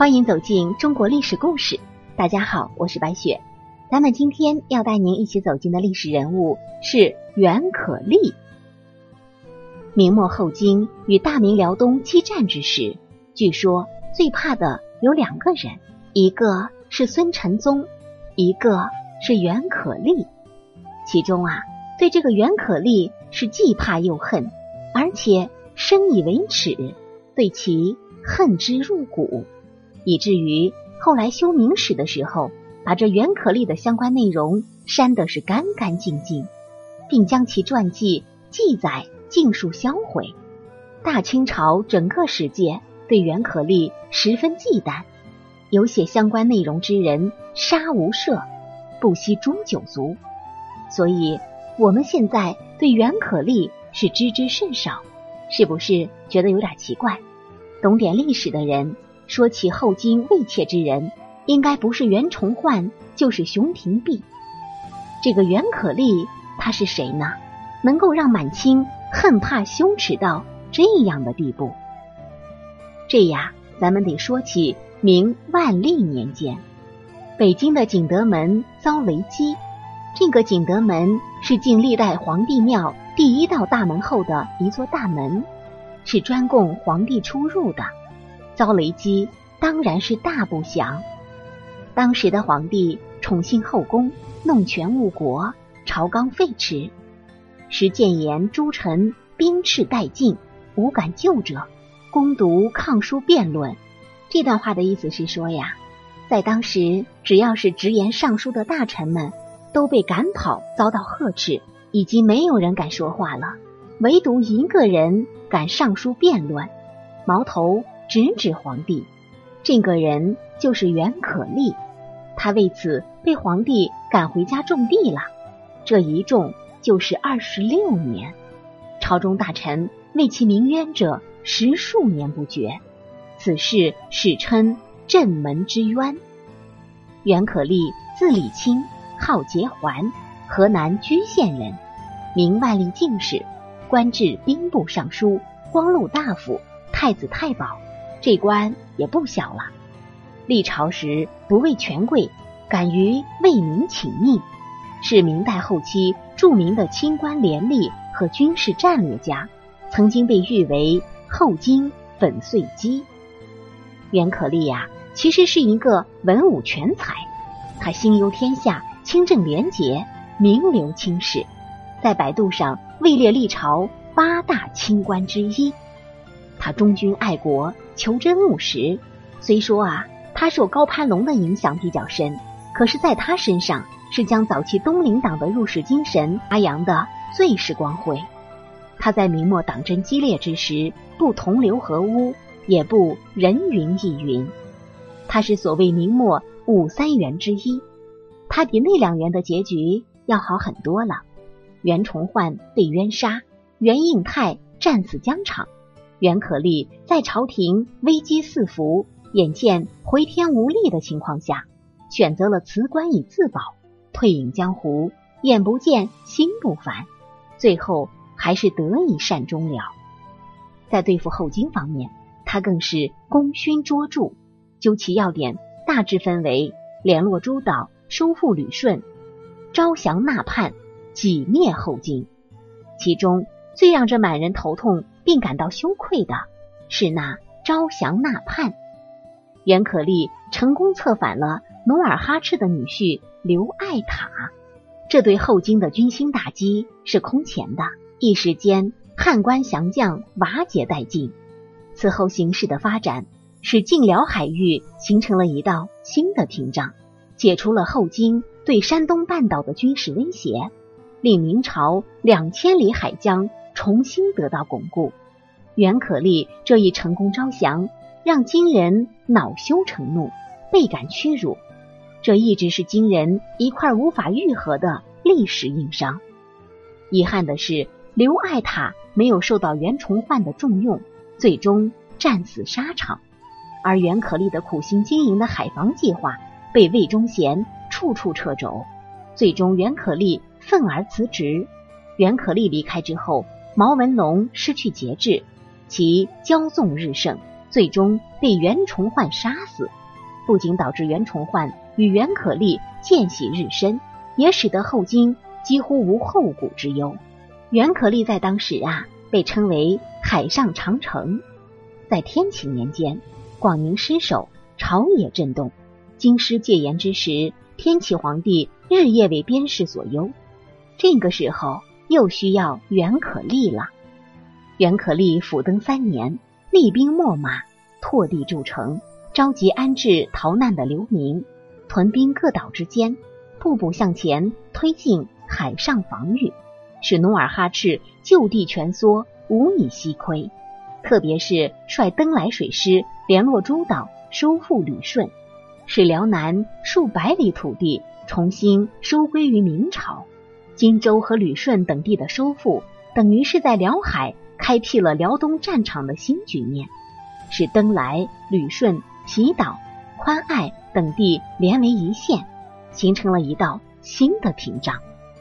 欢迎走进中国历史故事。大家好，我是白雪。咱们今天要带您一起走进的历史人物是袁可立。明末后金与大明辽东激战之时，据说最怕的有两个人，一个是孙承宗，一个是袁可立。其中啊，对这个袁可立是既怕又恨，而且深以为耻，对其恨之入骨。以至于后来修明史的时候，把这袁可立的相关内容删的是干干净净，并将其传记记载尽数销毁。大清朝整个史界对袁可立十分忌惮，有写相关内容之人杀无赦，不惜诛九族。所以，我们现在对袁可立是知之甚少，是不是觉得有点奇怪？懂点历史的人。说起后金魏妾之人，应该不是袁崇焕，就是熊廷弼。这个袁可立他是谁呢？能够让满清恨怕羞耻到这样的地步？这呀，咱们得说起明万历年间，北京的景德门遭雷击。这个景德门是进历代皇帝庙第一道大门后的一座大门，是专供皇帝出入的。遭雷击，当然是大不祥。当时的皇帝宠信后宫，弄权误国，朝纲废弛，时谏言诸臣兵斥殆尽，无敢救者，攻读抗书辩论。这段话的意思是说呀，在当时，只要是直言上书的大臣们，都被赶跑，遭到呵斥，已经没有人敢说话了，唯独一个人敢上书辩论，矛头。直指皇帝，这个人就是袁可立，他为此被皇帝赶回家种地了，这一种就是二十六年，朝中大臣为其鸣冤者十数年不绝，此事史称镇门之冤。袁可立字礼清，号节环，河南居县人，明万历进士，官至兵部尚书、光禄大夫、太子太保。这官也不小了。历朝时不畏权贵，敢于为民请命，是明代后期著名的清官廉吏和军事战略家，曾经被誉为后金粉碎机。袁可立呀，其实是一个文武全才，他心忧天下，清正廉洁，名留青史，在百度上位列历朝八大清官之一。他忠君爱国。求真务实，虽说啊，他受高攀龙的影响比较深，可是在他身上是将早期东林党的入世精神发扬的最是光辉。他在明末党争激烈之时，不同流合污，也不人云亦云。他是所谓明末五三元之一，他比那两元的结局要好很多了。袁崇焕被冤杀，袁应泰战死疆场。袁可立在朝廷危机四伏、眼见回天无力的情况下，选择了辞官以自保，退隐江湖，眼不见心不烦，最后还是得以善终了。在对付后金方面，他更是功勋卓著。究其要点，大致分为联络诸岛、收复旅顺、招降纳叛、挤灭后金。其中最让这满人头痛。并感到羞愧的是那招降纳叛，袁可立成功策反了努尔哈赤的女婿刘爱塔，这对后金的军心打击是空前的，一时间汉官降将瓦解殆尽。此后形势的发展，使晋辽海域形成了一道新的屏障，解除了后金对山东半岛的军事威胁，令明朝两千里海疆。重新得到巩固，袁可立这一成功招降，让金人恼羞成怒，倍感屈辱。这一直是金人一块无法愈合的历史硬伤。遗憾的是，刘爱塔没有受到袁崇焕的重用，最终战死沙场。而袁可立的苦心经营的海防计划被魏忠贤处处掣肘，最终袁可立愤而辞职。袁可立离开之后。毛文龙失去节制，其骄纵日盛，最终被袁崇焕杀死，不仅导致袁崇焕与袁可立见喜日深，也使得后金几乎无后顾之忧。袁可立在当时啊，被称为海上长城。在天启年间，广宁失守，朝野震动。京师戒严之时，天启皇帝日夜为边事所忧。这个时候又需要袁可立了。袁可立辅登三年，厉兵秣马，拓地筑城，召集安置逃难的流民，屯兵各岛之间，步步向前推进海上防御，使努尔哈赤就地蜷缩，无以西窥。特别是率登莱水师联络诸岛，收复旅顺。使辽南数百里土地重新收归于明朝，荆州和旅顺等地的收复，等于是在辽海开辟了辽东战场的新局面，使登莱、旅顺、皮岛、宽爱等地连为一线，形成了一道新的屏障，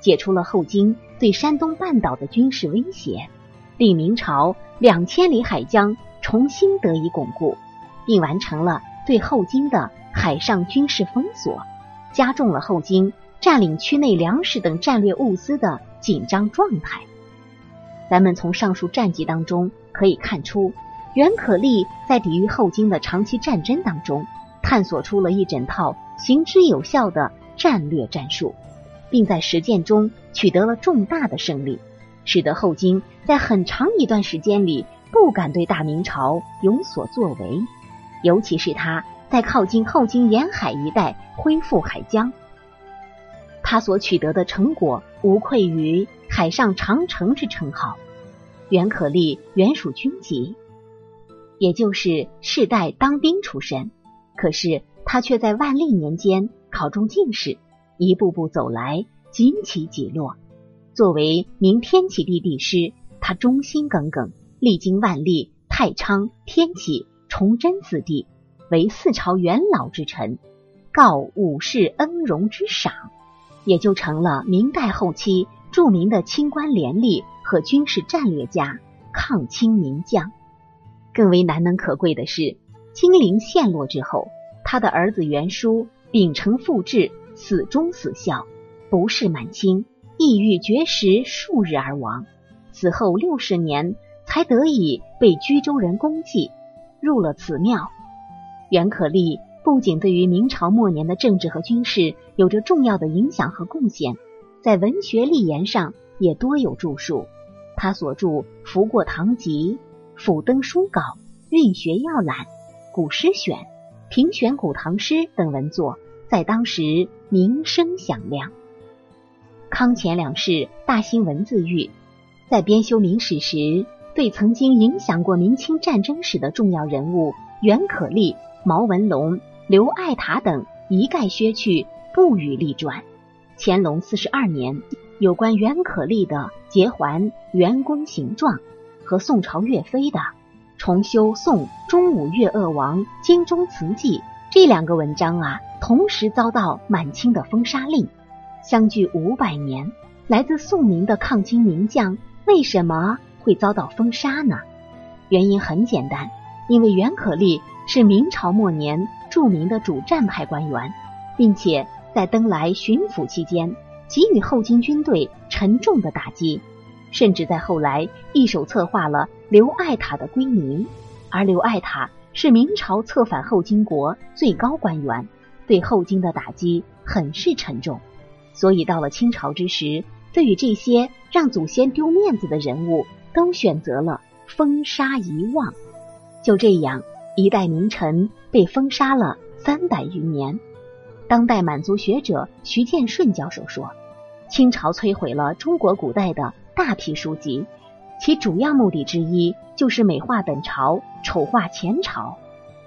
解除了后金对山东半岛的军事威胁，令明朝两千里海疆重新得以巩固，并完成了对后金的。海上军事封锁，加重了后金占领区内粮食等战略物资的紧张状态。咱们从上述战绩当中可以看出，袁可立在抵御后金的长期战争当中，探索出了一整套行之有效的战略战术，并在实践中取得了重大的胜利，使得后金在很长一段时间里不敢对大明朝有所作为，尤其是他。在靠近后金沿海一带恢复海疆，他所取得的成果无愧于“海上长城”之称号。袁可立原属军籍，也就是世代当兵出身，可是他却在万历年间考中进士，一步步走来，几起几落。作为明天启帝帝师，他忠心耿耿，历经万历、太昌、天启、崇祯四帝。为四朝元老之臣，告武士恩荣之赏，也就成了明代后期著名的清官廉吏和军事战略家、抗清名将。更为难能可贵的是，金陵陷落之后，他的儿子袁叔秉承父志，死忠死孝，不是满清，抑郁绝食数日而亡。死后六十年，才得以被居州人公祭，入了此庙。袁可立不仅对于明朝末年的政治和军事有着重要的影响和贡献，在文学立言上也多有著述。他所著《拂过堂集》《辅登书稿》《运学要览》《古诗选》《评选古唐诗》等文作，在当时名声响亮。康乾两世大兴文字狱，在编修明史时，对曾经影响过明清战争史的重要人物袁可立。毛文龙、刘爱塔等一概削去，不予立传。乾隆四十二年，有关袁可立的《结环袁公形状》和宋朝岳飞的《重修宋中武岳鄂王金钟祠记》这两个文章啊，同时遭到满清的封杀令。相距五百年，来自宋明的抗清名将为什么会遭到封杀呢？原因很简单，因为袁可立。是明朝末年著名的主战派官员，并且在登莱巡抚期间给予后金军队沉重的打击，甚至在后来一手策划了刘爱塔的归宁。而刘爱塔是明朝策反后金国最高官员，对后金的打击很是沉重。所以到了清朝之时，对于这些让祖先丢面子的人物，都选择了封杀遗忘。就这样。一代名臣被封杀了三百余年。当代满族学者徐建顺教授说：“清朝摧毁了中国古代的大批书籍，其主要目的之一就是美化本朝，丑化前朝，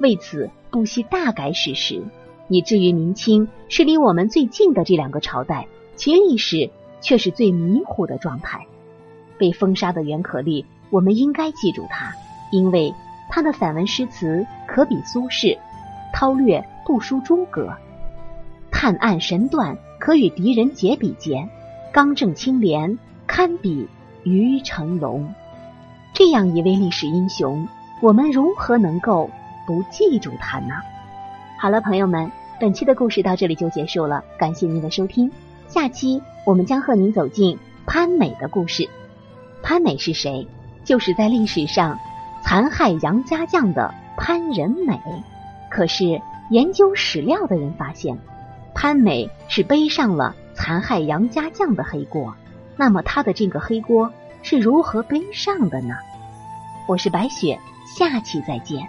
为此不惜大改史实，以至于明清是离我们最近的这两个朝代，其历史却是最迷糊的状态。”被封杀的袁可立，我们应该记住他，因为。他的散文诗词可比苏轼，韬略不输诸葛，探案神断可与狄仁杰比肩，刚正清廉堪比于成龙。这样一位历史英雄，我们如何能够不记住他呢？好了，朋友们，本期的故事到这里就结束了，感谢您的收听。下期我们将和您走进潘美的故事。潘美是谁？就是在历史上残害杨家将的潘仁美。可是研究史料的人发现，潘美是背上了残害杨家将的黑锅。那么他的这个黑锅是如何背上的呢？我是白雪，下期再见。